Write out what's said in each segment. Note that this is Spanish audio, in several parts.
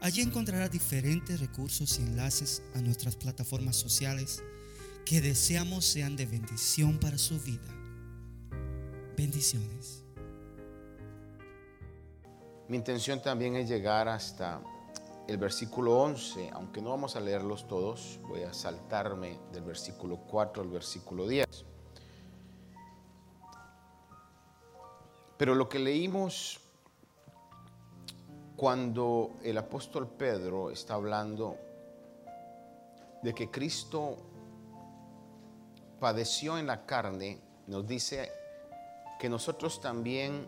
Allí encontrará diferentes recursos y enlaces a nuestras plataformas sociales que deseamos sean de bendición para su vida. Bendiciones. Mi intención también es llegar hasta el versículo 11, aunque no vamos a leerlos todos, voy a saltarme del versículo 4 al versículo 10. Pero lo que leímos cuando el apóstol Pedro está hablando de que Cristo padeció en la carne, nos dice que nosotros también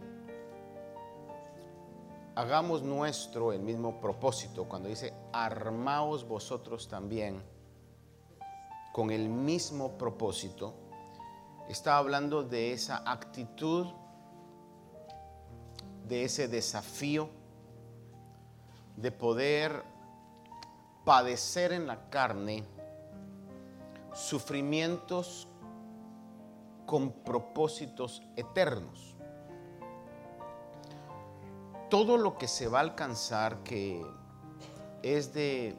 hagamos nuestro el mismo propósito. Cuando dice, armaos vosotros también con el mismo propósito, está hablando de esa actitud, de ese desafío de poder padecer en la carne sufrimientos con propósitos eternos. Todo lo que se va a alcanzar que es de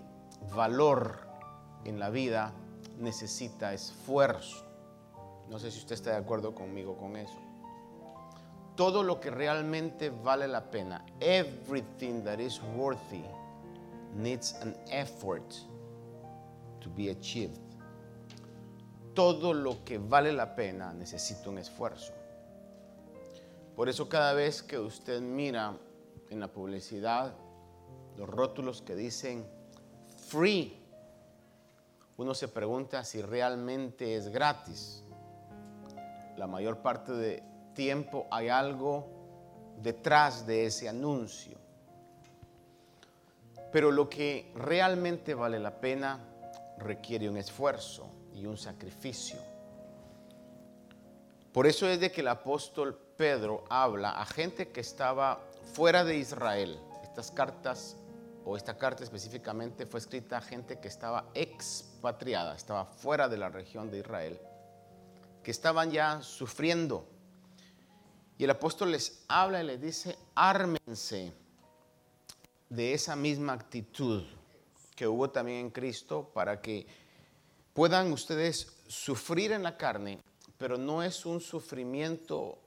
valor en la vida necesita esfuerzo. No sé si usted está de acuerdo conmigo con eso todo lo que realmente vale la pena, everything that is worthy, needs an effort to be achieved. Todo lo que vale la pena necesita un esfuerzo. Por eso cada vez que usted mira en la publicidad los rótulos que dicen free, uno se pregunta si realmente es gratis. La mayor parte de hay algo detrás de ese anuncio. Pero lo que realmente vale la pena requiere un esfuerzo y un sacrificio. Por eso es de que el apóstol Pedro habla a gente que estaba fuera de Israel. Estas cartas, o esta carta específicamente, fue escrita a gente que estaba expatriada, estaba fuera de la región de Israel, que estaban ya sufriendo y el apóstol les habla y les dice, ármense de esa misma actitud que hubo también en Cristo para que puedan ustedes sufrir en la carne, pero no es un sufrimiento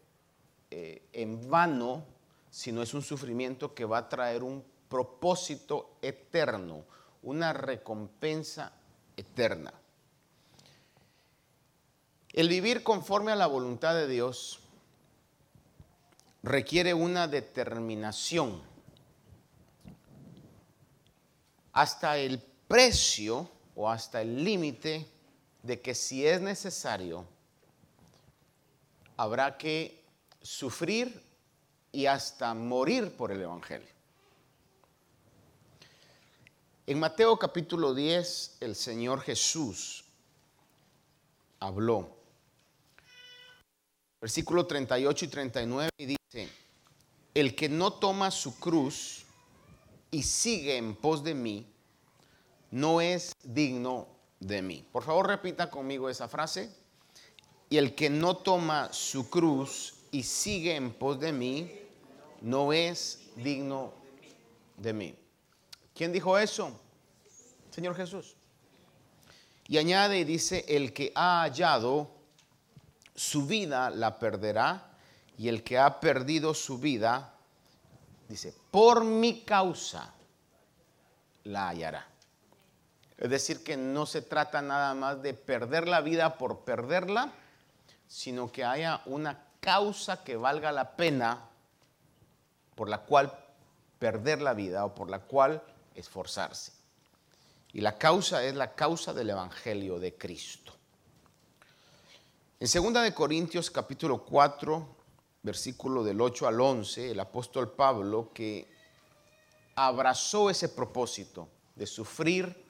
eh, en vano, sino es un sufrimiento que va a traer un propósito eterno, una recompensa eterna. El vivir conforme a la voluntad de Dios requiere una determinación hasta el precio o hasta el límite de que si es necesario, habrá que sufrir y hasta morir por el Evangelio. En Mateo capítulo 10, el Señor Jesús habló versículo 38 y 39, y dice, el que no toma su cruz y sigue en pos de mí, no es digno de mí. Por favor, repita conmigo esa frase. Y el que no toma su cruz y sigue en pos de mí, no es digno de mí. ¿Quién dijo eso? Señor Jesús. Y añade y dice, el que ha hallado su vida la perderá y el que ha perdido su vida, dice, por mi causa la hallará. Es decir, que no se trata nada más de perder la vida por perderla, sino que haya una causa que valga la pena por la cual perder la vida o por la cual esforzarse. Y la causa es la causa del Evangelio de Cristo. En 2 de Corintios capítulo 4, versículo del 8 al 11, el apóstol Pablo que abrazó ese propósito de sufrir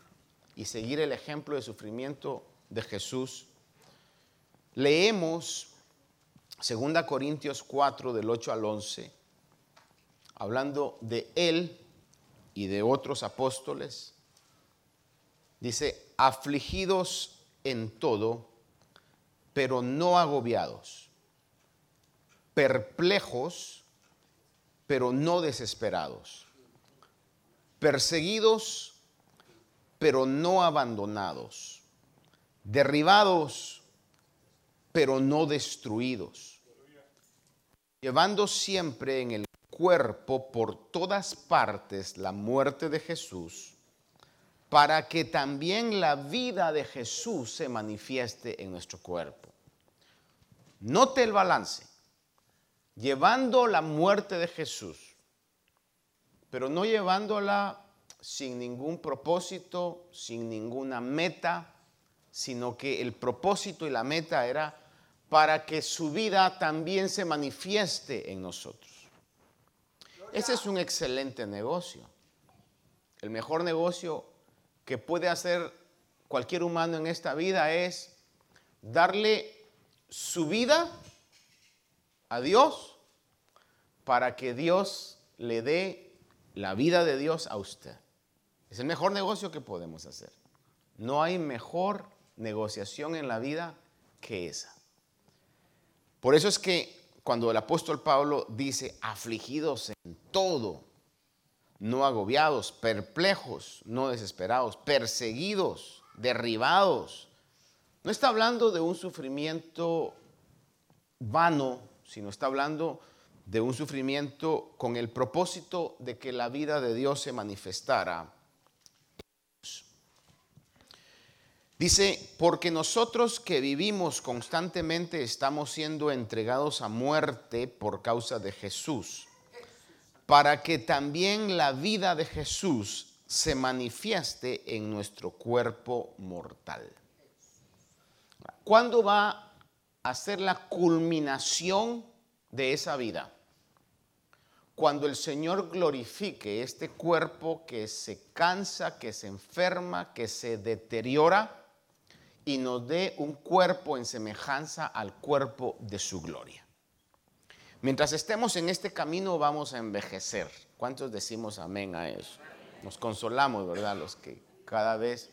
y seguir el ejemplo de sufrimiento de Jesús, leemos 2 Corintios 4 del 8 al 11, hablando de él y de otros apóstoles, dice, afligidos en todo, pero no agobiados, perplejos, pero no desesperados, perseguidos, pero no abandonados, derribados, pero no destruidos, llevando siempre en el cuerpo por todas partes la muerte de Jesús, para que también la vida de Jesús se manifieste en nuestro cuerpo. Note el balance, llevando la muerte de Jesús, pero no llevándola sin ningún propósito, sin ninguna meta, sino que el propósito y la meta era para que su vida también se manifieste en nosotros. Ese es un excelente negocio. El mejor negocio que puede hacer cualquier humano en esta vida es darle su vida a Dios para que Dios le dé la vida de Dios a usted. Es el mejor negocio que podemos hacer. No hay mejor negociación en la vida que esa. Por eso es que cuando el apóstol Pablo dice afligidos en todo, no agobiados, perplejos, no desesperados, perseguidos, derribados, no está hablando de un sufrimiento vano, sino está hablando de un sufrimiento con el propósito de que la vida de Dios se manifestara Dice, porque nosotros que vivimos constantemente estamos siendo entregados a muerte por causa de Jesús, para que también la vida de Jesús se manifieste en nuestro cuerpo mortal. ¿Cuándo va a ser la culminación de esa vida? Cuando el Señor glorifique este cuerpo que se cansa, que se enferma, que se deteriora y nos dé un cuerpo en semejanza al cuerpo de su gloria. Mientras estemos en este camino vamos a envejecer. ¿Cuántos decimos amén a eso? Nos consolamos, ¿verdad? Los que cada vez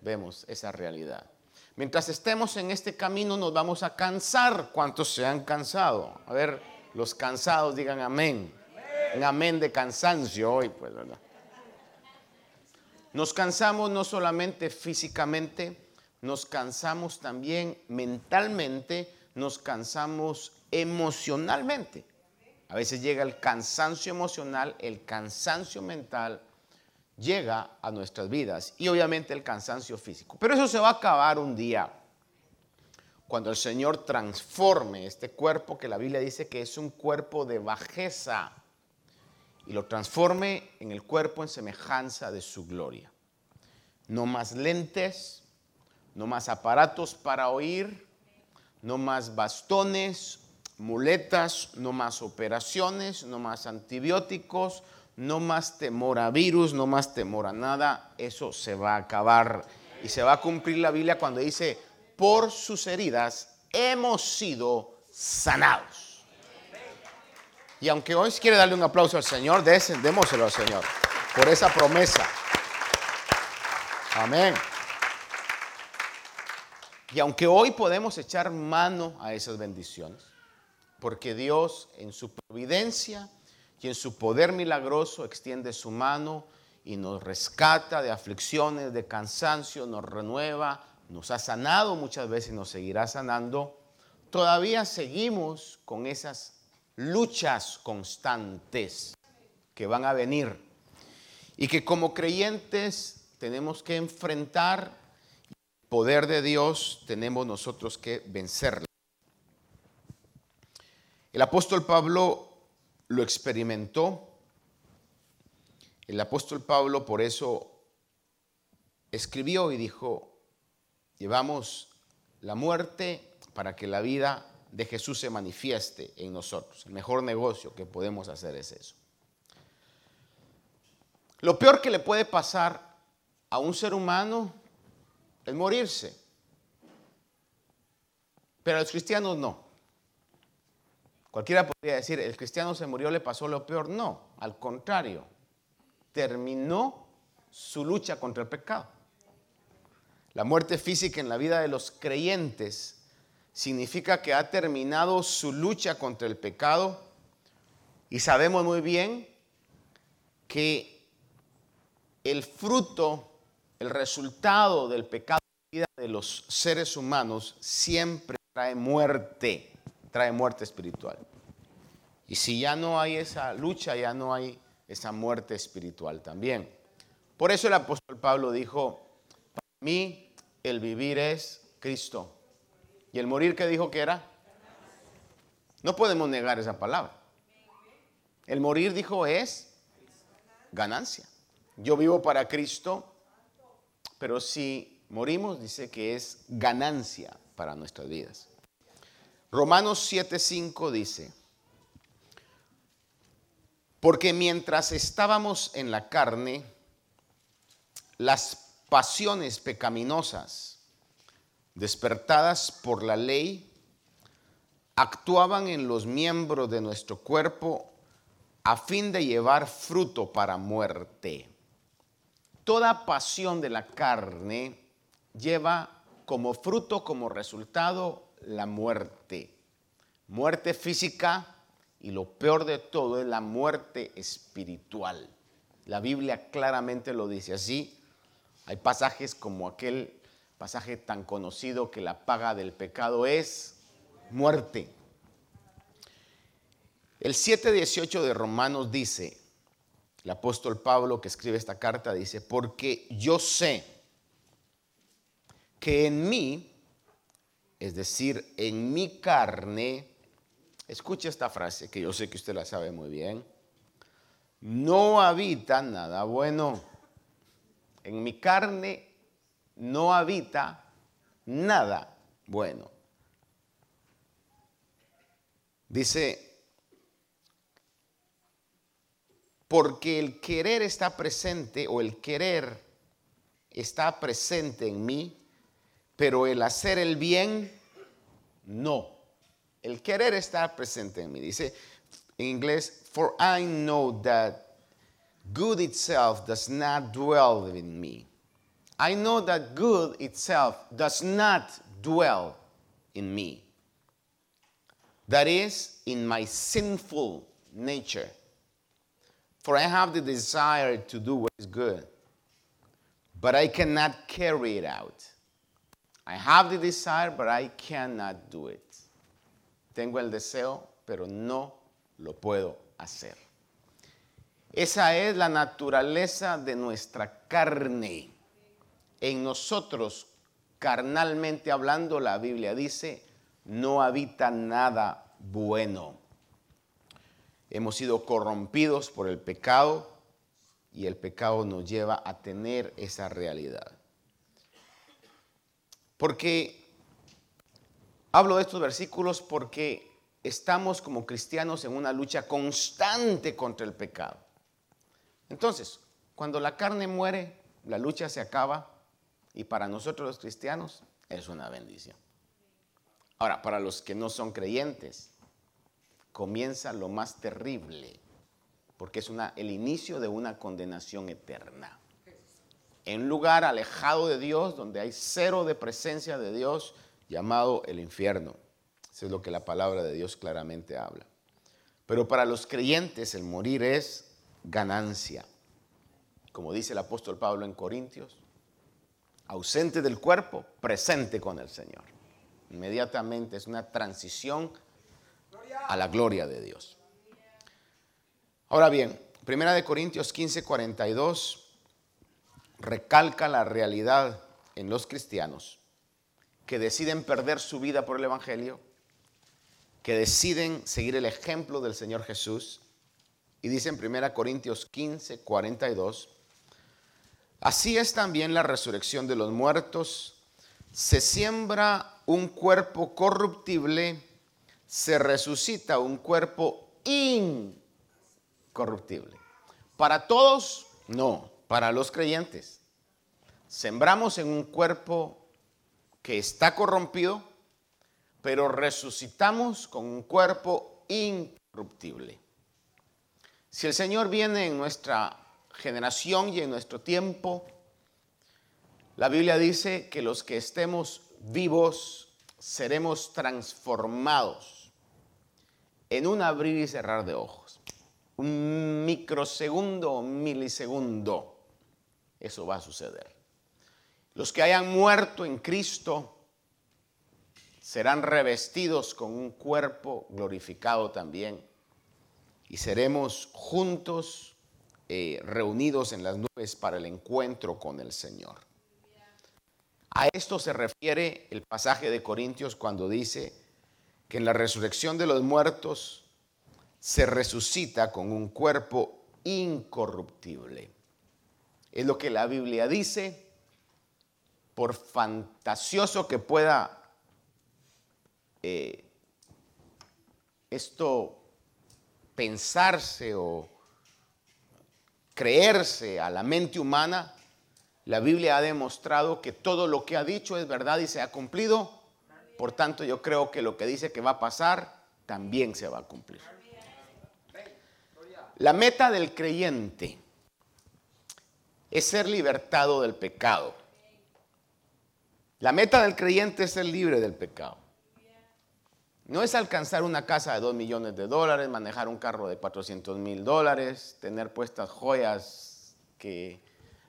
vemos esa realidad. Mientras estemos en este camino nos vamos a cansar. ¿Cuántos se han cansado? A ver, los cansados digan amén. Un amén de cansancio hoy, pues, ¿verdad? Nos cansamos no solamente físicamente, nos cansamos también mentalmente, nos cansamos emocionalmente. A veces llega el cansancio emocional, el cansancio mental llega a nuestras vidas y obviamente el cansancio físico. Pero eso se va a acabar un día cuando el Señor transforme este cuerpo que la Biblia dice que es un cuerpo de bajeza y lo transforme en el cuerpo en semejanza de su gloria. No más lentes, no más aparatos para oír, no más bastones, muletas, no más operaciones, no más antibióticos, no más temor a virus, no más temor a nada. Eso se va a acabar y se va a cumplir la Biblia cuando dice, por sus heridas hemos sido sanados. Y aunque hoy quiere darle un aplauso al Señor, démoselo al Señor por esa promesa. Amén. Y aunque hoy podemos echar mano a esas bendiciones, porque Dios en su providencia y en su poder milagroso extiende su mano y nos rescata de aflicciones, de cansancio, nos renueva, nos ha sanado muchas veces y nos seguirá sanando, todavía seguimos con esas luchas constantes que van a venir y que como creyentes tenemos que enfrentar poder de Dios tenemos nosotros que vencerla. El apóstol Pablo lo experimentó. El apóstol Pablo por eso escribió y dijo, llevamos la muerte para que la vida de Jesús se manifieste en nosotros. El mejor negocio que podemos hacer es eso. Lo peor que le puede pasar a un ser humano es morirse. Pero a los cristianos no. Cualquiera podría decir, el cristiano se murió, le pasó lo peor. No, al contrario, terminó su lucha contra el pecado. La muerte física en la vida de los creyentes significa que ha terminado su lucha contra el pecado y sabemos muy bien que el fruto, el resultado del pecado en la vida de los seres humanos siempre trae muerte, trae muerte espiritual. Y si ya no hay esa lucha, ya no hay esa muerte espiritual también. Por eso el apóstol Pablo dijo, para mí el vivir es Cristo. ¿Y el morir qué dijo que era? No podemos negar esa palabra. El morir dijo es ganancia. Yo vivo para Cristo, pero si morimos dice que es ganancia para nuestras vidas. Romanos 7:5 dice, porque mientras estábamos en la carne, las pasiones pecaminosas despertadas por la ley actuaban en los miembros de nuestro cuerpo a fin de llevar fruto para muerte. Toda pasión de la carne lleva como fruto, como resultado, la muerte. Muerte física y lo peor de todo es la muerte espiritual. La Biblia claramente lo dice así. Hay pasajes como aquel pasaje tan conocido que la paga del pecado es muerte. El 7.18 de Romanos dice, el apóstol Pablo que escribe esta carta dice, porque yo sé que en mí, es decir, en mi carne, escuche esta frase que yo sé que usted la sabe muy bien, no habita nada bueno. En mi carne no habita nada bueno. Dice, porque el querer está presente o el querer está presente en mí, pero el hacer el bien, no. El querer está presente en mí. Dice en inglés, for I know that good itself does not dwell in me. I know that good itself does not dwell in me. That is, in my sinful nature. For I have the desire to do what is good, but I cannot carry it out. I have the desire, but I cannot do it. Tengo el deseo, pero no lo puedo hacer. Esa es la naturaleza de nuestra carne. En nosotros, carnalmente hablando, la Biblia dice, no habita nada bueno. Hemos sido corrompidos por el pecado y el pecado nos lleva a tener esa realidad. Porque hablo de estos versículos porque estamos como cristianos en una lucha constante contra el pecado. Entonces, cuando la carne muere, la lucha se acaba y para nosotros los cristianos es una bendición. Ahora, para los que no son creyentes, comienza lo más terrible, porque es una, el inicio de una condenación eterna en un lugar alejado de Dios, donde hay cero de presencia de Dios, llamado el infierno. Eso es lo que la palabra de Dios claramente habla. Pero para los creyentes el morir es ganancia. Como dice el apóstol Pablo en Corintios, ausente del cuerpo, presente con el Señor. Inmediatamente es una transición a la gloria de Dios. Ahora bien, Primera de Corintios 15, 42 recalca la realidad en los cristianos que deciden perder su vida por el Evangelio, que deciden seguir el ejemplo del Señor Jesús. Y dice en 1 Corintios 15, 42, así es también la resurrección de los muertos. Se siembra un cuerpo corruptible, se resucita un cuerpo incorruptible. Para todos No, para los creyentes. Sembramos en un cuerpo que está corrompido, pero resucitamos con un cuerpo incorruptible. Si el Señor viene en nuestra generación y en nuestro tiempo, la Biblia dice que los que estemos vivos seremos transformados en un abrir y cerrar de ojos. Un microsegundo o milisegundo. Eso va a suceder. Los que hayan muerto en Cristo serán revestidos con un cuerpo glorificado también y seremos juntos eh, reunidos en las nubes para el encuentro con el Señor. A esto se refiere el pasaje de Corintios cuando dice que en la resurrección de los muertos se resucita con un cuerpo incorruptible. Es lo que la Biblia dice por fantasioso que pueda eh, esto pensarse o creerse a la mente humana, la Biblia ha demostrado que todo lo que ha dicho es verdad y se ha cumplido. Por tanto, yo creo que lo que dice que va a pasar también se va a cumplir. La meta del creyente es ser libertado del pecado. La meta del creyente es ser libre del pecado. No es alcanzar una casa de 2 millones de dólares, manejar un carro de 400 mil dólares, tener puestas joyas que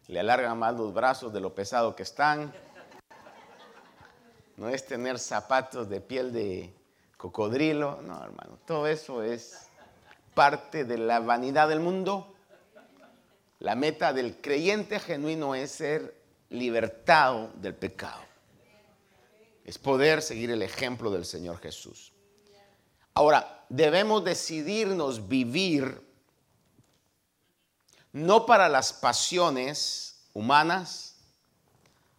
le alargan más los brazos de lo pesado que están. No es tener zapatos de piel de cocodrilo. No, hermano, todo eso es parte de la vanidad del mundo. La meta del creyente genuino es ser libertado del pecado es poder seguir el ejemplo del Señor Jesús. Ahora, debemos decidirnos vivir no para las pasiones humanas,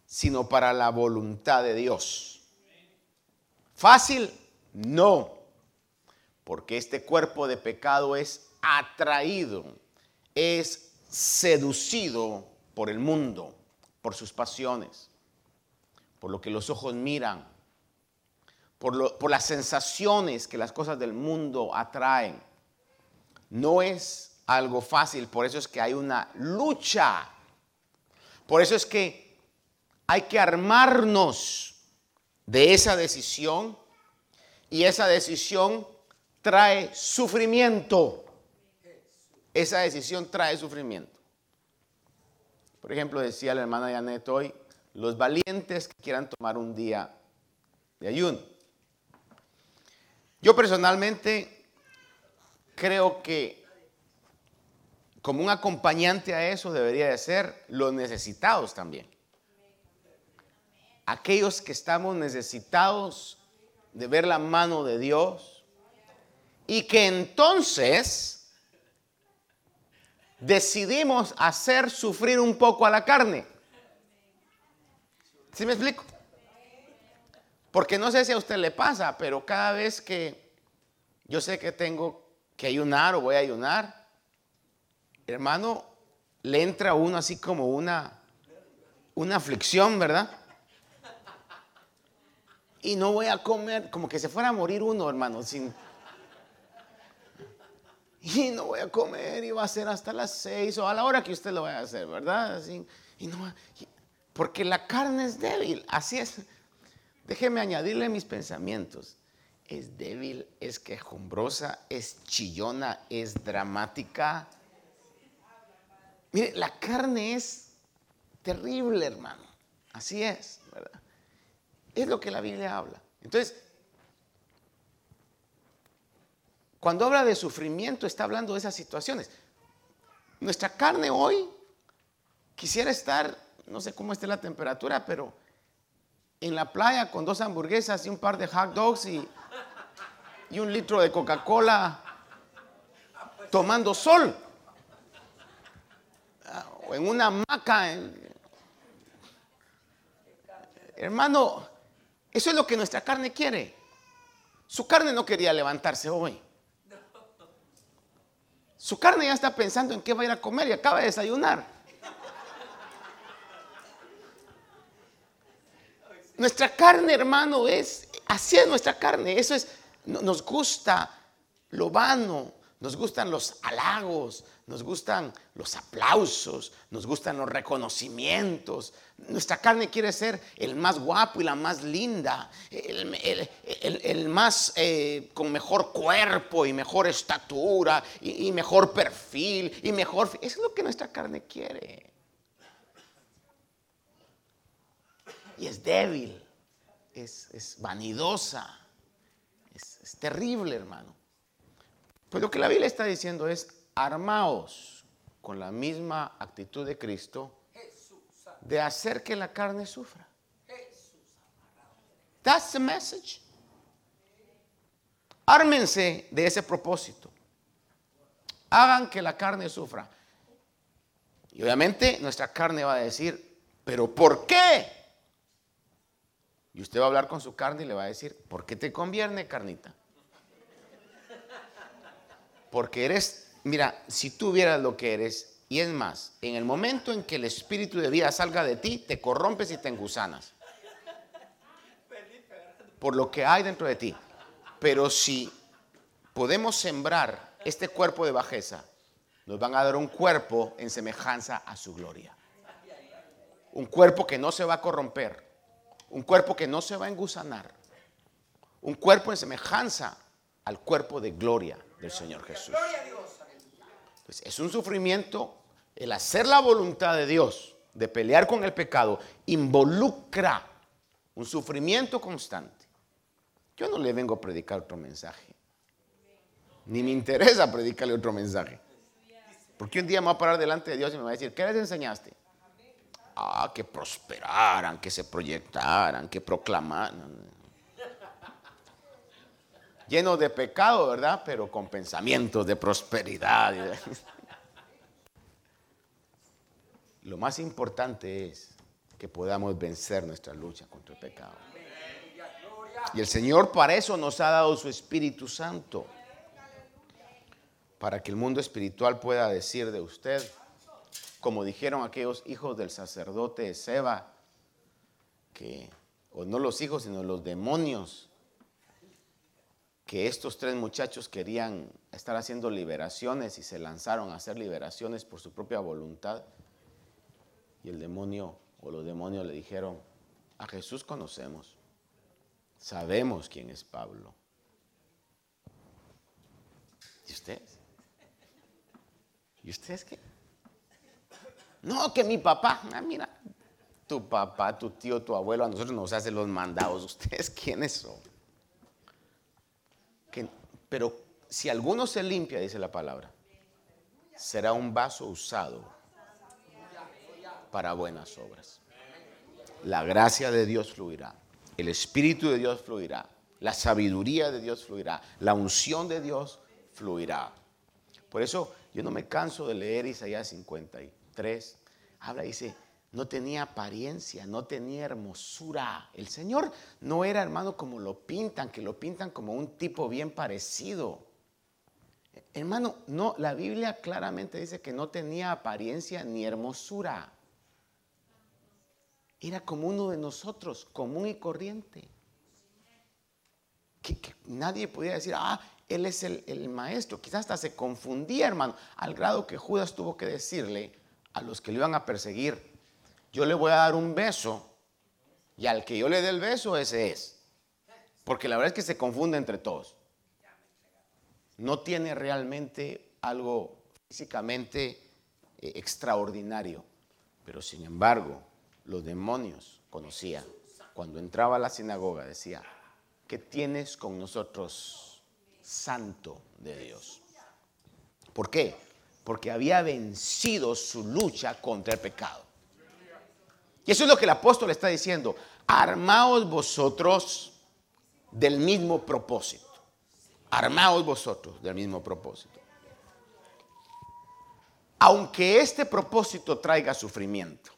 sino para la voluntad de Dios. ¿Fácil? No, porque este cuerpo de pecado es atraído, es seducido por el mundo, por sus pasiones por lo que los ojos miran, por, las sensaciones que las cosas del mundo atraen. No es algo fácil, por eso es que hay una lucha. Por eso es que hay que armarnos de esa decisión y esa decisión trae sufrimiento. Esa decisión trae sufrimiento. Por ejemplo, decía la hermana Janet hoy, los valientes que quieran tomar un día de ayuno. Yo personalmente creo que como un acompañante a eso debería de ser los necesitados también. Aquellos que estamos necesitados de ver la mano de Dios y que entonces decidimos hacer sufrir un poco a la carne. ¿Sí me explico? Porque no sé si a usted le pasa, pero cada vez que yo sé que tengo que ayunar o voy a ayunar, hermano, le entra a uno así como una, una aflicción, ¿verdad? Y no voy a comer, como que se fuera a morir uno, hermano, sin... Y no voy a comer y va a ser hasta las seis o a la hora que usted lo vaya a hacer, ¿verdad? Así, y no, porque la carne es débil, así es. Déjeme añadirle mis pensamientos. Es débil, es quejumbrosa, es chillona, es dramática. Mire, la carne es terrible, hermano. Así es, ¿verdad? Es lo que la Biblia habla. Entonces, cuando habla de sufrimiento, está hablando de esas situaciones. Nuestra carne hoy quisiera estar no sé cómo esté la temperatura, pero en la playa con dos hamburguesas y un par de hot dogs y, un litro de Coca-Cola tomando sol. O en una hamaca. Hermano, eso es lo que nuestra carne quiere. Su carne no quería levantarse hoy. Su carne ya está pensando en qué va a ir a comer y acaba de desayunar. Nuestra carne, hermano, es así es nuestra carne. Eso es, nos gusta lo vano, nos gustan los halagos, nos gustan los aplausos, nos gustan los reconocimientos. Nuestra carne quiere ser el más guapo y la más linda, el, más eh, con mejor cuerpo y mejor estatura y, mejor perfil y mejor... Eso es lo que nuestra carne quiere. Y es débil, es, vanidosa, es terrible, hermano. Pues lo que la Biblia está diciendo es, armaos con la misma actitud de Cristo de hacer que la carne sufra. That's the message. Ármense de ese propósito. Hagan que la carne sufra. Y obviamente nuestra carne va a decir, pero ¿por qué? Y usted va a hablar con su carne y le va a decir, ¿por qué te conviene, carnita? Porque eres Mira, si tú vieras lo que eres, y es más, en el momento en que el espíritu de vida salga de ti, te corrompes y te engusanas. Por lo que hay dentro de ti. Pero si podemos sembrar este cuerpo de bajeza, nos van a dar un cuerpo en semejanza a su gloria. Un cuerpo que no se va a corromper. Un cuerpo que no se va a engusanar. Un cuerpo en semejanza al cuerpo de gloria del Señor Jesús. Pues es un sufrimiento, el hacer la voluntad de Dios, de pelear con el pecado, involucra un sufrimiento constante. Yo no le vengo a predicar otro mensaje. Ni me interesa predicarle otro mensaje. Porque un día me va a parar delante de Dios y me va a decir, ¿qué les enseñaste? Ah, que prosperaran, que se proyectaran, que proclamaran. Lleno de pecado, ¿verdad? Pero con pensamientos de prosperidad. Lo más importante es que podamos vencer nuestra lucha contra el pecado. Y el Señor para eso nos ha dado su Espíritu Santo. Para que el mundo espiritual pueda decir de usted, como dijeron aquellos hijos del sacerdote Seba, que, o no los hijos, sino los demonios, que estos tres muchachos querían estar haciendo liberaciones y se lanzaron a hacer liberaciones por su propia voluntad. Y el demonio o los demonios le dijeron, a Jesús conocemos, sabemos quién es Pablo. ¿Y ustedes? ¿Y ustedes qué? No, que mi papá, ah, mira, tu papá, tu tío, tu abuelo, a nosotros nos hacen los mandados. ¿Ustedes quiénes son? Pero si alguno se limpia, dice la palabra, será un vaso usado para buenas obras. La gracia de Dios fluirá, el Espíritu de Dios fluirá, la sabiduría de Dios fluirá, la unción de Dios fluirá. Por eso yo no me canso de leer Isaías 53. Habla, dice, no tenía apariencia, no tenía hermosura. El Señor no era hermano como lo pintan, que lo pintan como un tipo bien parecido. Hermano, no, la Biblia claramente dice que no tenía apariencia ni hermosura. Era como uno de nosotros, común y corriente. Que, nadie podía decir, ah, él es el, el maestro. Quizás hasta se confundía, hermano, al grado que Judas tuvo que decirle a los que le iban a perseguir, yo le voy a dar un beso y al que yo le dé el beso, ese es. Porque la verdad es que se confunde entre todos. No tiene realmente algo físicamente eh, extraordinario. Pero sin embargo, los demonios conocían. Cuando entraba a la sinagoga decía, ¿qué tienes con nosotros, santo de Dios? ¿Por qué? Porque había vencido su lucha contra el pecado. Y eso es lo que el apóstol está diciendo. Armaos vosotros del mismo propósito. Armaos vosotros del mismo propósito. Aunque este propósito traiga sufrimiento.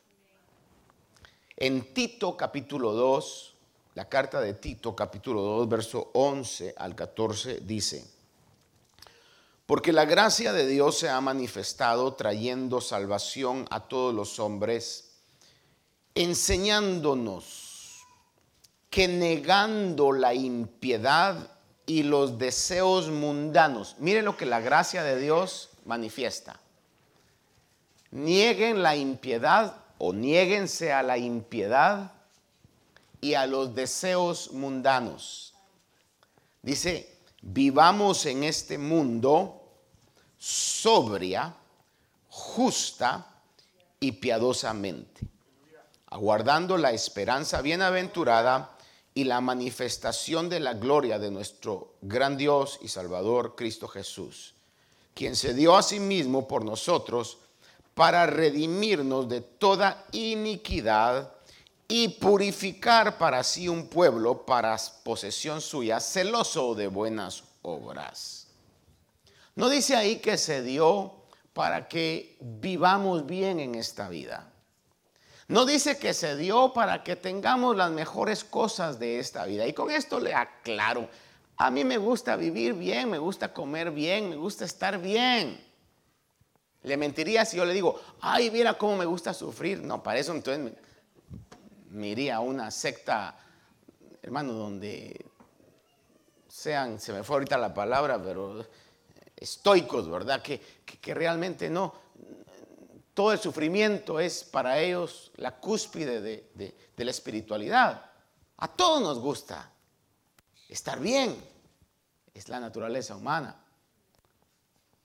En Tito capítulo 2, la carta de Tito capítulo 2, verso 11 al 14 dice, Porque la gracia de Dios se ha manifestado trayendo salvación a todos los hombres, enseñándonos que negando la impiedad y los deseos mundanos, mire lo que la gracia de Dios manifiesta. Nieguen la impiedad o niéguense a la impiedad y a los deseos mundanos. Dice, vivamos en este mundo sobria, justa y piadosamente, aguardando la esperanza bienaventurada y la manifestación de la gloria de nuestro gran Dios y Salvador Cristo Jesús, quien se dio a sí mismo por nosotros para redimirnos de toda iniquidad y purificar para sí un pueblo para posesión suya, celoso de buenas obras. No dice ahí que se dio para que vivamos bien en esta vida. No dice que se dio para que tengamos las mejores cosas de esta vida. Y con esto le aclaro, a mí me gusta vivir bien, me gusta comer bien, me gusta estar bien. Le mentiría si yo le digo, ay, mira cómo me gusta sufrir. No, para eso entonces me iría a una secta, hermano, donde sean, se me fue ahorita la palabra, pero estoicos, ¿verdad? Que, realmente no, todo el sufrimiento es para ellos la cúspide de, la espiritualidad. A todos nos gusta estar bien, es la naturaleza humana.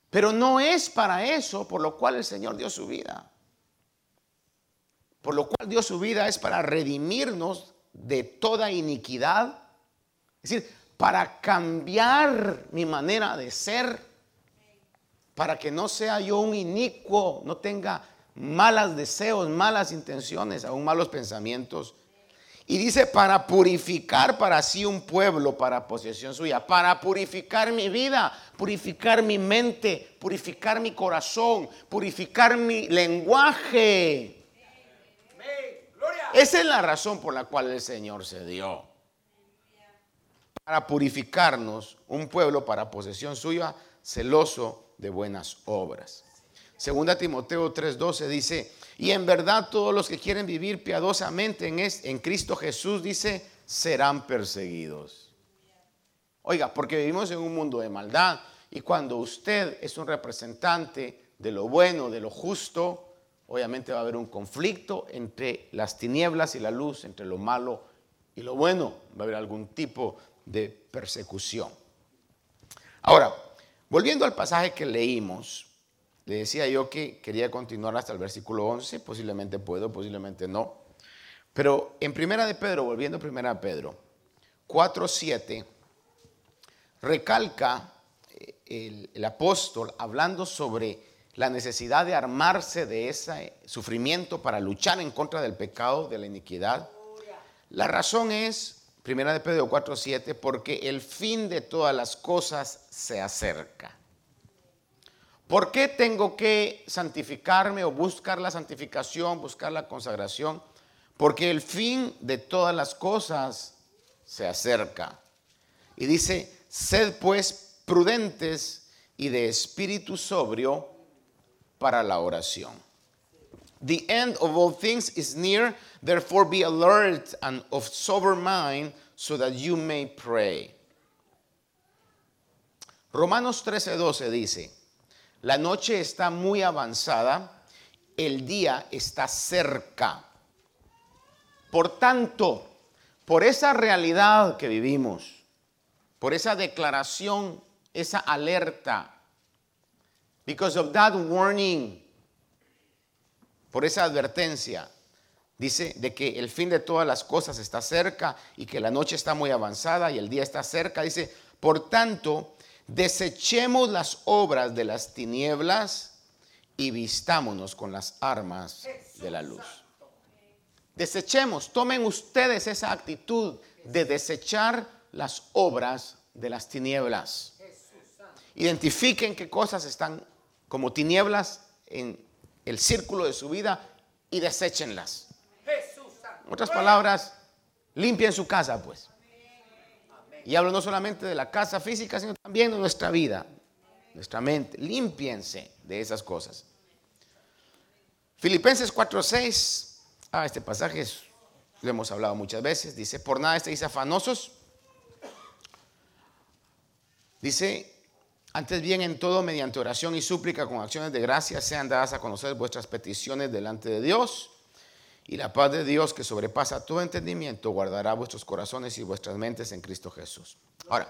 Pero no es para eso por lo cual el Señor dio su vida por lo cual dio su vida es para redimirnos de toda iniquidad. Es decir, para cambiar mi manera de ser, para que no sea yo un inicuo, no tenga malos deseos, malas intenciones, aún malos pensamientos. Y dice, para purificar para sí un pueblo para posesión suya, para purificar mi vida, purificar mi mente, purificar mi corazón, purificar mi lenguaje. Esa es la razón por la cual el Señor se dio. Para purificarnos un pueblo para posesión suya, celoso de buenas obras. Segunda Timoteo 3:12 dice, y en verdad todos los que quieren vivir piadosamente en, en Cristo Jesús, dice, serán perseguidos. Oiga, porque vivimos en un mundo de maldad y cuando usted es un representante de lo bueno, de lo justo, obviamente va a haber un conflicto entre las tinieblas y la luz, entre lo malo y lo bueno. Va a haber algún tipo de persecución. Ahora, volviendo al pasaje que leímos, le decía yo que quería continuar hasta el versículo 11, posiblemente puedo, posiblemente no. Pero en Primera de Pedro, volviendo a Primera de Pedro, 4.7, recalca eh, el, el apóstol hablando sobre la necesidad de armarse de ese sufrimiento para luchar en contra del pecado, de la iniquidad. La razón es, primera de Pedro 4:7, porque el fin de todas las cosas se acerca. ¿Por qué tengo que santificarme o buscar la santificación, buscar la consagración? Porque el fin de todas las cosas se acerca. Y dice, sed pues prudentes y de espíritu sobrio para la oración. The end of all things is near, therefore be alert and of sober mind so that you may pray. Romanos 13:12 dice, la noche está muy avanzada, el día está cerca. Por tanto, por esa realidad que vivimos, por esa declaración, esa alerta, Because of that warning, por esa advertencia, dice de que el fin de todas las cosas está cerca y que la noche está muy avanzada y el día está cerca. Dice, por tanto, desechemos las obras de las tinieblas y vistámonos con las armas de la luz. Desechemos, tomen ustedes esa actitud de desechar las obras de las tinieblas. Identifiquen qué cosas están como tinieblas en el círculo de su vida y deséchenlas. En otras palabras, limpien su casa, pues. Y hablo no solamente de la casa física, sino también de nuestra vida. nuestra mente. Límpiense de esas cosas. Filipenses 4:6. Ah, este pasaje lo hemos hablado muchas veces. Dice, por nada estéis afanosos. Dice, antes bien en todo, mediante oración y súplica con acciones de gracia, sean dadas a conocer vuestras peticiones delante de Dios. Y la paz de Dios que sobrepasa todo entendimiento guardará vuestros corazones y vuestras mentes en Cristo Jesús. Ahora,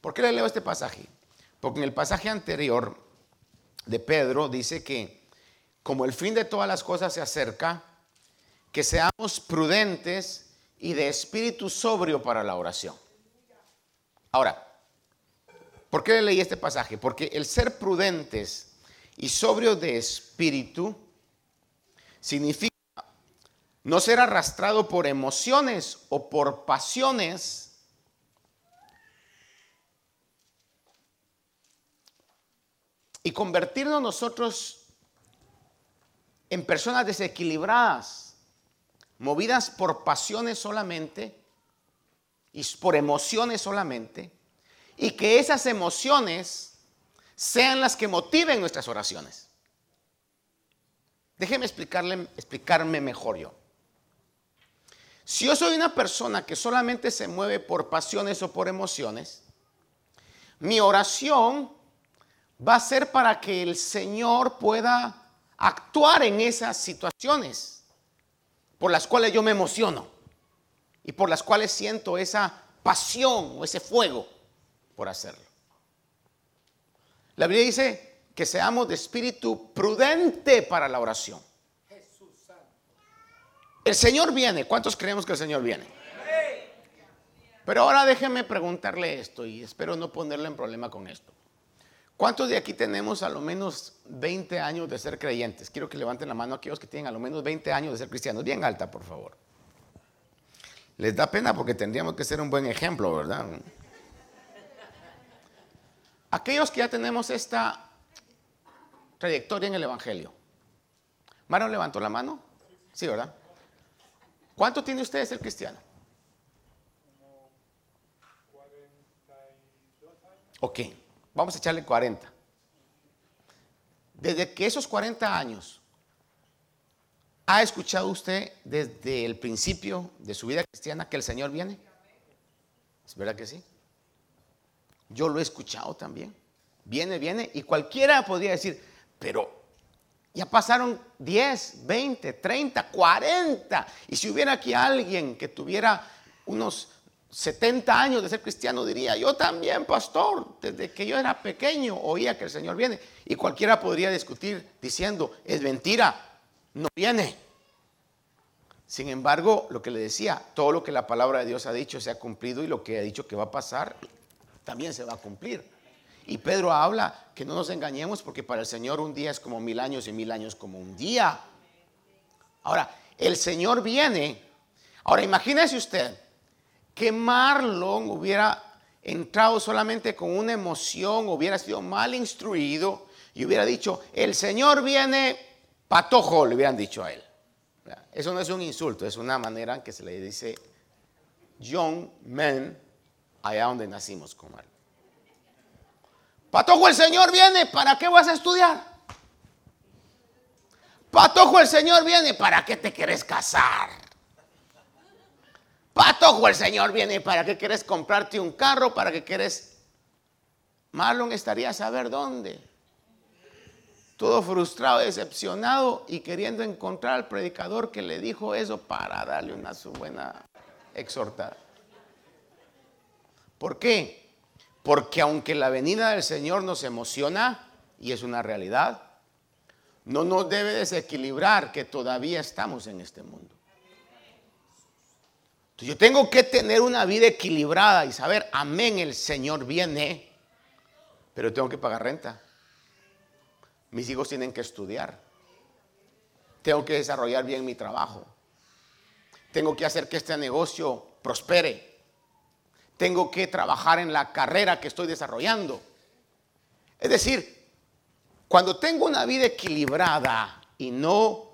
¿por qué le leo este pasaje? Porque en el pasaje anterior de Pedro dice que como el fin de todas las cosas se acerca, que seamos prudentes y de espíritu sobrio para la oración. Ahora, ¿por qué le leí este pasaje? Porque el ser prudentes y sobrios de espíritu significa no ser arrastrado por emociones o por pasiones, y convertirnos nosotros en personas desequilibradas, movidas por pasiones solamente y por emociones solamente, y que esas emociones sean las que motiven nuestras oraciones. Déjeme explicarle, explicarme mejor yo. Si yo soy una persona que solamente se mueve por pasiones o por emociones, mi oración va a ser para que el Señor pueda actuar en esas situaciones por las cuales yo me emociono y por las cuales siento esa pasión o ese fuego por hacerlo. La Biblia dice que seamos de espíritu prudente para la oración. El Señor viene. ¿Cuántos creemos que el Señor viene? Pero ahora déjeme preguntarle esto y espero no ponerle en problema con esto. ¿Cuántos de aquí tenemos a lo menos 20 años de ser creyentes? Quiero que levanten la mano aquellos que tienen a lo menos 20 años de ser cristianos. Bien alta, por favor. Les da pena porque tendríamos que ser un buen ejemplo, ¿verdad? Aquellos que ya tenemos esta trayectoria en el Evangelio. ¿Maro levantó la mano? Sí, ¿verdad? ¿Cuánto tiene usted de ser cristiano? Ok, vamos a echarle 40. Desde que esos 40 años ha escuchado usted desde el principio de su vida cristiana que el Señor viene. ¿Es verdad que sí? Yo lo he escuchado también. Viene, viene. Y cualquiera podría decir, pero ya pasaron 10, 20, 30, 40. Y si hubiera aquí alguien que tuviera unos 70 años de ser cristiano, diría, yo también, pastor, desde que yo era pequeño oía que el Señor viene. Y cualquiera podría discutir diciendo, es mentira, no viene. Sin embargo, lo que le decía, todo lo que la palabra de Dios ha dicho se ha cumplido y lo que ha dicho que va a pasar, también se va a cumplir. Y Pedro habla que no nos engañemos porque para el Señor un día es como mil años y mil años como un día. Ahora, el Señor viene. Ahora, imagínese usted que Marlon hubiera entrado solamente con una emoción, hubiera sido mal instruido y hubiera dicho, el Señor viene, patojo, le hubieran dicho a él. Eso no es un insulto, es una manera en que se le dice young men allá donde nacimos él. Patojo, el Señor viene, ¿para qué vas a estudiar? Patojo, el Señor viene, ¿para qué te quieres casar? Patojo, el Señor viene, ¿para qué quieres comprarte un carro? ¿Para qué quieres... Marlon estaría a saber dónde. Todo frustrado, decepcionado y queriendo encontrar al predicador que le dijo eso para darle una su buena exhortada. ¿Por qué? Porque aunque la venida del Señor nos emociona, y es una realidad, no nos debe desequilibrar que todavía estamos en este mundo. Yo tengo que tener una vida equilibrada y saber, amén, el Señor viene, pero tengo que pagar renta. Mis hijos tienen que estudiar. Tengo que desarrollar bien mi trabajo. Tengo que hacer que este negocio prospere tengo que trabajar en la carrera que estoy desarrollando. Es decir, cuando tengo una vida equilibrada y no,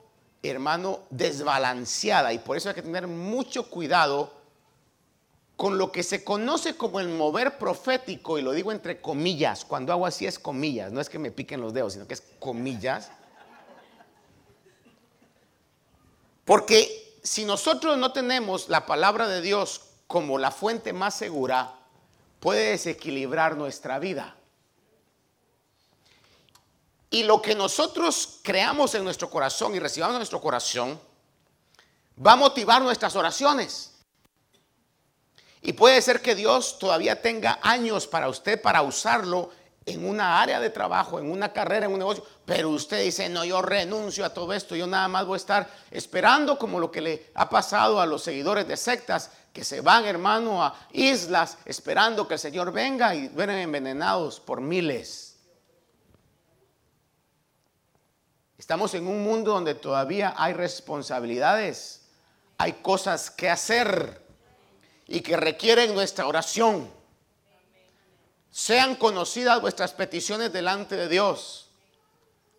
hermano, desbalanceada, y por eso hay que tener mucho cuidado con lo que se conoce como el mover profético, y lo digo entre comillas, cuando hago así es comillas, no es que me piquen los dedos, sino que es comillas. Porque si nosotros no tenemos la palabra de Dios como la fuente más segura, puede desequilibrar nuestra vida. Y lo que nosotros creamos en nuestro corazón y recibamos en nuestro corazón va a motivar nuestras oraciones. Y puede ser que Dios todavía tenga años para usted para usarlo en una área de trabajo, en una carrera, en un negocio, pero usted dice, no, yo renuncio a todo esto, yo nada más voy a estar esperando como lo que le ha pasado a los seguidores de sectas que se van, hermano, a islas esperando que el Señor venga y ven envenenados por miles. Estamos en un mundo donde todavía hay responsabilidades, hay cosas que hacer y que requieren nuestra oración. Sean conocidas vuestras peticiones delante de Dios.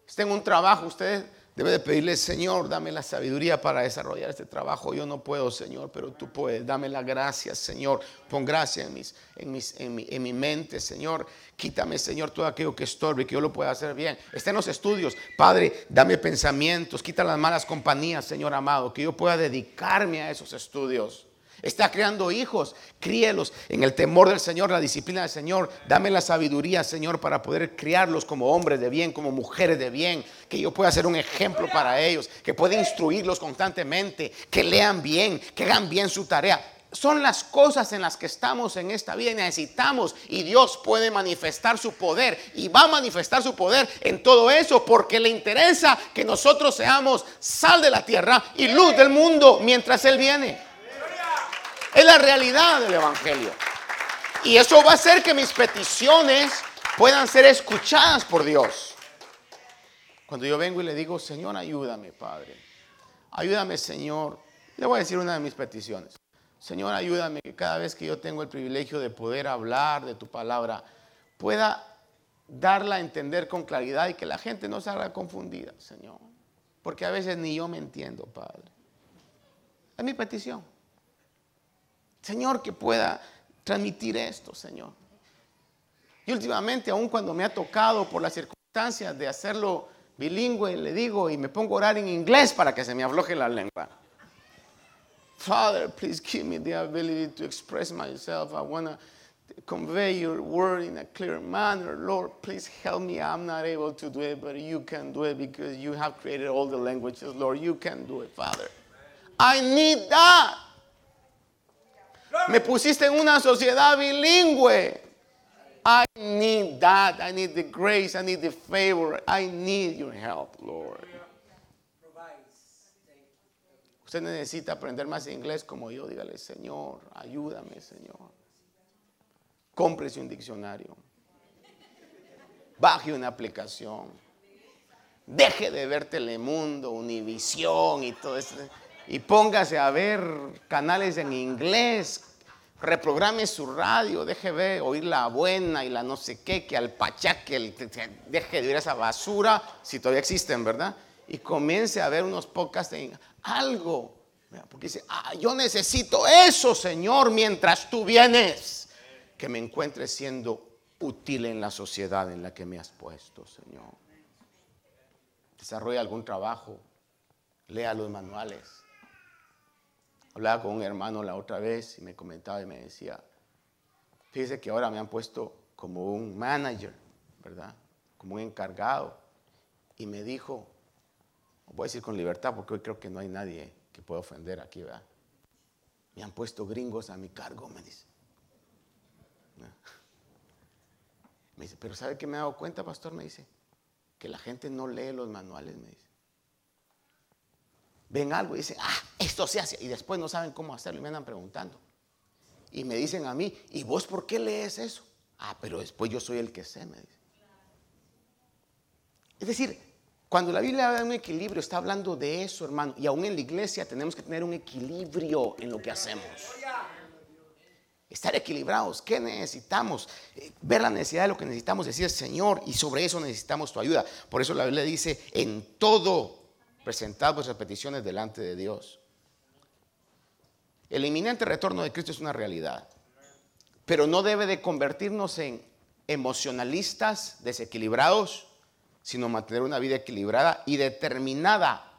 Estén en un trabajo, usted debe de pedirle, Señor, dame la sabiduría para desarrollar este trabajo. Yo no puedo, Señor, pero tú puedes. Dame la gracia, Señor. Pon gracia en, mis, en, mis, en, mi, en mi mente, Señor. Quítame, Señor, todo aquello que estorbe, que yo lo pueda hacer bien. Está en los estudios. Padre, dame pensamientos. Quita las malas compañías, Señor amado, que yo pueda dedicarme a esos estudios. Está creando hijos, críelos en el temor del Señor, la disciplina del Señor. Dame la sabiduría, Señor, para poder criarlos como hombres de bien, como mujeres de bien. Que yo pueda ser un ejemplo para ellos, que pueda instruirlos constantemente, que lean bien, que hagan bien su tarea. Son las cosas en las que estamos en esta vida y necesitamos. Y Dios puede manifestar su poder y va a manifestar su poder en todo eso porque le interesa que nosotros seamos sal de la tierra y luz del mundo mientras Él viene. Es la realidad del Evangelio. Y eso va a hacer que mis peticiones puedan ser escuchadas por Dios. Cuando yo vengo y le digo, Señor, ayúdame, Padre. Ayúdame, Señor. Le voy a decir una de mis peticiones. Señor, ayúdame que cada vez que yo tengo el privilegio de poder hablar de tu palabra, pueda darla a entender con claridad y que la gente no se haga confundida, Señor. Porque a veces ni yo me entiendo, Padre. Es mi petición. Señor, que pueda transmitir esto, Señor. Y últimamente, aun cuando me ha tocado por las circunstancias de hacerlo bilingüe, le digo y me pongo a orar en inglés para que se me afloje la lengua. Father, please give me the ability to express myself. I want to convey your word in a clear manner. Lord, please help me. I'm not able to do it, but you can do it because you have created all the languages. Lord, you can do it, Father. I need that. Me pusiste en una sociedad bilingüe. I need that. I need the grace. I need the favor. I need your help, Lord. Usted necesita aprender más inglés como yo. Dígale, Señor, ayúdame, Señor. Cómprese un diccionario. Baje una aplicación. Deje de ver Telemundo, Univisión y todo eso. Y póngase a ver canales en inglés reprograme su radio, deje ver, oír la buena y la no sé qué, que al pachaque, deje de oír esa basura, si todavía existen, ¿verdad? Y comience a ver unos podcasts en algo. Porque dice, ah, yo necesito eso, Señor, mientras tú vienes, que me encuentre siendo útil en la sociedad en la que me has puesto, Señor. Desarrolla algún trabajo, lea los manuales Hablaba con un hermano la otra vez y me comentaba y me decía, fíjese que ahora me han puesto como un manager, ¿verdad? Como un encargado. Y me dijo, voy a decir con libertad porque hoy creo que no hay nadie que pueda ofender aquí, ¿verdad? Me han puesto gringos a mi cargo, me dice. Me dice, pero ¿sabe qué me he dado cuenta, pastor? Me dice, que la gente no lee los manuales, me dice ven algo y dicen, ah, esto se hace, y después no saben cómo hacerlo y me andan preguntando. Y me dicen a mí, ¿y vos por qué lees eso? Ah, pero después yo soy el que sé, me dice. Es decir, cuando la Biblia habla de un equilibrio, está hablando de eso, hermano. Y aún en la iglesia tenemos que tener un equilibrio en lo que hacemos. Estar equilibrados. ¿Qué necesitamos? Eh, ver la necesidad de lo que necesitamos, decir, Señor, y sobre eso necesitamos tu ayuda. Por eso la Biblia dice, en todo presentad vuestras peticiones delante de Dios. El inminente retorno de Cristo es una realidad, pero no debe de convertirnos en emocionalistas desequilibrados, sino mantener una vida equilibrada y determinada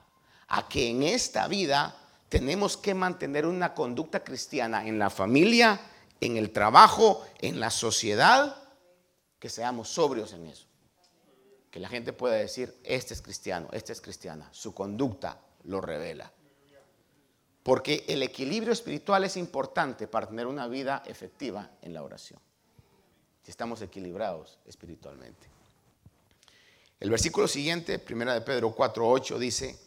a que en esta vida tenemos que mantener una conducta cristiana en la familia, en el trabajo, en la sociedad, que seamos sobrios en eso. Que la gente pueda decir, este es cristiano, esta es cristiana, su conducta lo revela. Porque el equilibrio espiritual es importante para tener una vida efectiva en la oración. Si estamos equilibrados espiritualmente. El versículo siguiente, primera de Pedro 4:8 dice,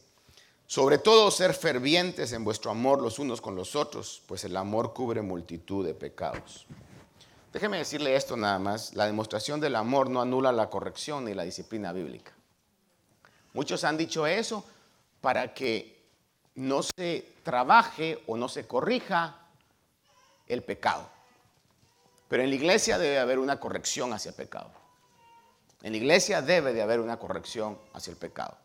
sobre todo ser fervientes en vuestro amor los unos con los otros, pues el amor cubre multitud de pecados. Déjeme decirle esto nada más, la demostración del amor no anula la corrección ni la disciplina bíblica. Muchos han dicho eso para que no se trabaje o no se corrija el pecado. Pero en la iglesia debe haber una corrección hacia el pecado. En la iglesia debe de haber una corrección hacia el pecado.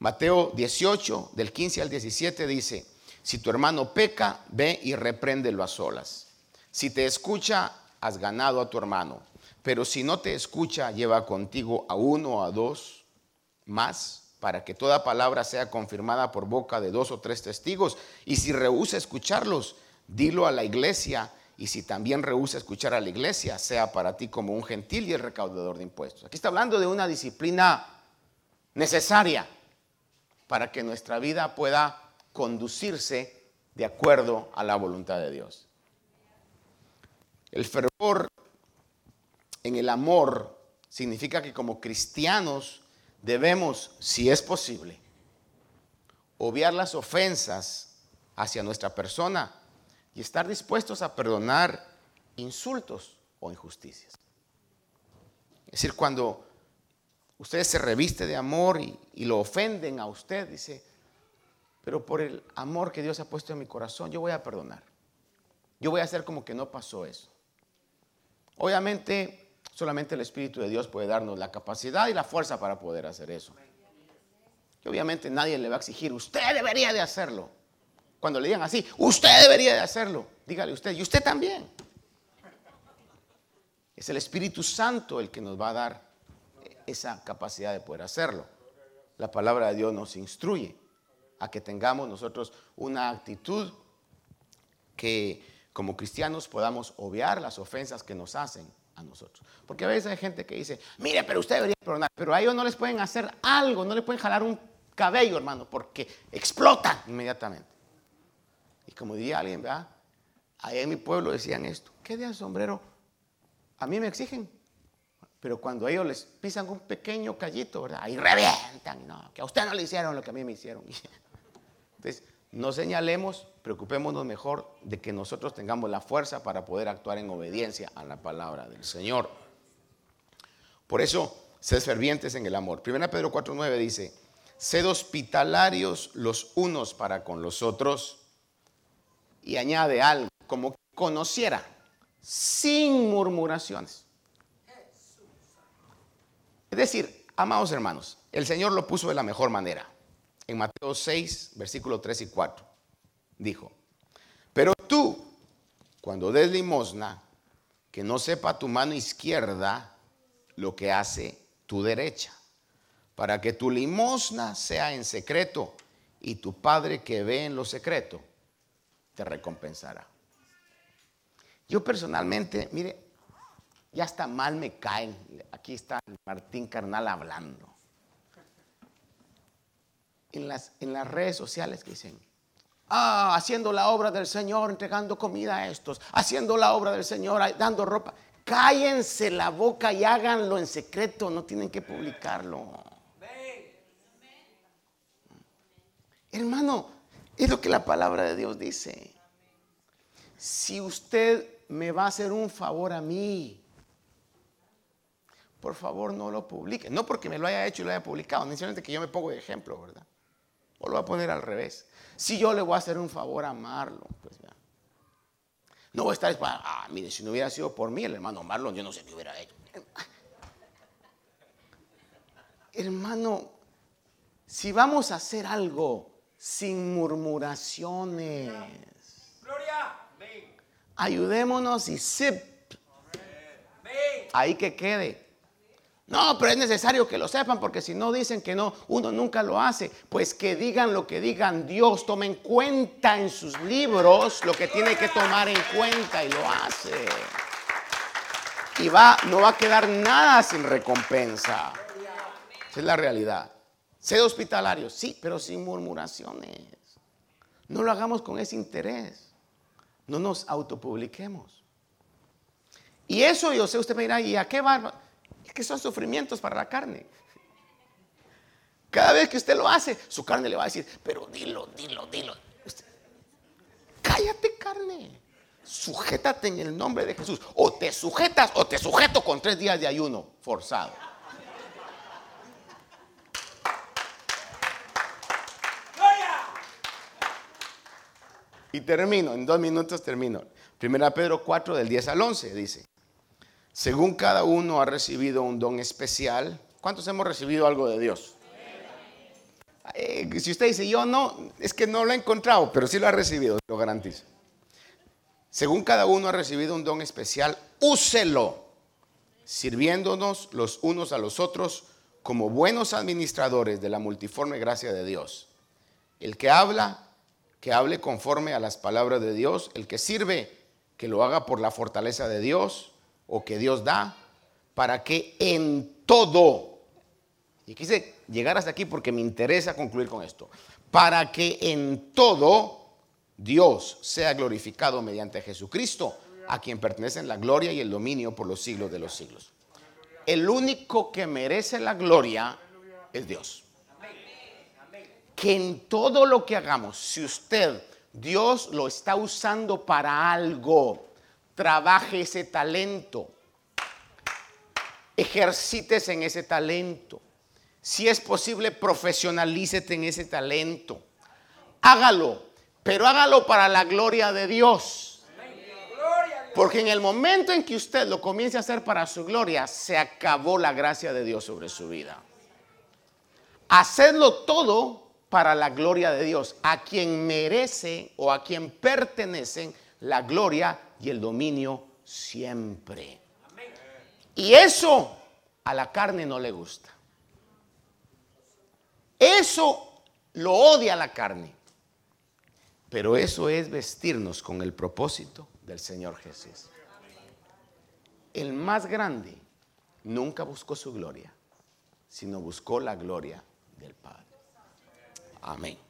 Mateo 18, del 15 al 17 dice, si tu hermano peca, ve y repréndelo a solas. Si te escucha, has ganado a tu hermano. Pero si no te escucha, lleva contigo a uno o a dos más para que toda palabra sea confirmada por boca de dos o tres testigos. Y si rehúsa escucharlos, dilo a la iglesia. Y si también rehúsa escuchar a la iglesia, sea para ti como un gentil y el recaudador de impuestos. Aquí está hablando de una disciplina necesaria para que nuestra vida pueda conducirse de acuerdo a la voluntad de Dios. El fervor en el amor significa que como cristianos debemos, si es posible, obviar las ofensas hacia nuestra persona y estar dispuestos a perdonar insultos o injusticias. Es decir, cuando usted se reviste de amor y, lo ofenden a usted, dice, pero por el amor que Dios ha puesto en mi corazón, yo voy a perdonar. Yo voy a hacer como que no pasó eso. Obviamente, solamente el Espíritu de Dios puede darnos la capacidad y la fuerza para poder hacer eso. Y obviamente nadie le va a exigir, usted debería de hacerlo. Cuando le digan así, usted debería de hacerlo, dígale usted, y usted también. Es el Espíritu Santo el que nos va a dar esa capacidad de poder hacerlo. La palabra de Dios nos instruye a que tengamos nosotros una actitud que como cristianos podamos obviar las ofensas que nos hacen a nosotros. Porque a veces hay gente que dice, mire, pero usted debería perdonar, pero a ellos no les pueden hacer algo, no le pueden jalar un cabello, hermano, porque explotan inmediatamente. Y como diría alguien, ¿verdad? Ahí en mi pueblo decían esto, ¿qué de sombrero? A mí me exigen, pero cuando ellos les pisan un pequeño callito, ¿verdad? Ahí revientan. No, que a usted no le hicieron lo que a mí me hicieron. Entonces, no señalemos, preocupémonos mejor de que nosotros tengamos la fuerza para poder actuar en obediencia a la palabra del Señor. Por eso, sed fervientes en el amor. 1 Pedro 4.9 dice, sed hospitalarios los unos para con los otros. Y añade algo, como conociera, sin murmuraciones. Es decir, amados hermanos, el Señor lo puso de la mejor manera. En Mateo 6, versículos 3 y 4, dijo, pero tú, cuando des limosna, que no sepa tu mano izquierda lo que hace tu derecha, para que tu limosna sea en secreto y tu Padre que ve en lo secreto te recompensará. Yo personalmente, mire, ya hasta mal me caen. Aquí está Martín Carnal hablando. En las, en las redes sociales que dicen, ah, haciendo la obra del Señor, entregando comida a estos, haciendo la obra del Señor, dando ropa. Cállense la boca y háganlo en secreto, no tienen que publicarlo. Hermano, es lo que la palabra de Dios dice. Si usted me va a hacer un favor a mí, por favor no lo publique. No porque me lo haya hecho y lo haya publicado, necesariamente que yo me pongo de ejemplo, ¿verdad? O lo voy a poner al revés. Si yo le voy a hacer un favor a Marlon, pues ya. No voy a estar, ah, mire, si no hubiera sido por mí, el hermano Marlon, yo no sé qué hubiera hecho. Hermano, si vamos a hacer algo, sin murmuraciones. Ayudémonos y zip. Ahí que quede. No, pero es necesario que lo sepan porque si no dicen que no, uno nunca lo hace. Pues que digan lo que digan Dios, tomen cuenta en sus libros lo que tiene que tomar en cuenta y lo hace. Y va, no va a quedar nada sin recompensa. Esa es la realidad. Sé hospitalario, sí, pero sin murmuraciones. No lo hagamos con ese interés. No nos autopubliquemos. Y eso yo sé, usted me dirá, ¿y a qué va? Es que son sufrimientos para la carne. Cada vez que usted lo hace, su carne le va a decir, pero dilo, dilo, dilo. cállate carne. Sujétate en el nombre de Jesús. O te sujetas o te sujeto con tres días de ayuno forzado. Y termino, en dos minutos termino. Primera Pedro 4 del 10 al 11 dice, según cada uno ha recibido un don especial, ¿cuántos hemos recibido algo de Dios? Eh, si usted dice, yo no, es que no lo he encontrado, pero sí lo ha recibido, lo garantizo. Según cada uno ha recibido un don especial, úselo, sirviéndonos los unos a los otros como buenos administradores de la multiforme gracia de Dios. El que habla, que hable conforme a las palabras de Dios. El que sirve, que lo haga por la fortaleza de Dios o que Dios da, para que en todo, y quise llegar hasta aquí porque me interesa concluir con esto, para que en todo Dios sea glorificado mediante Jesucristo, a quien pertenecen la gloria y el dominio por los siglos de los siglos. El único que merece la gloria es Dios. Que en todo lo que hagamos, si usted, Dios lo está usando para algo, trabaje ese talento, ejercites en ese talento. Si es posible, profesionalícete en ese talento. Hágalo, pero hágalo para la gloria de Dios. Porque en el momento en que usted lo comience a hacer para su gloria, se acabó la gracia de Dios sobre su vida. Hacedlo todo para la gloria de Dios, a quien merece o a quien pertenecen la gloria y el dominio siempre. Y eso a la carne no le gusta. Eso lo odia la carne. Pero eso es vestirnos con el propósito del Señor Jesús. El más grande nunca buscó su gloria, sino buscó la gloria del Padre. Amén.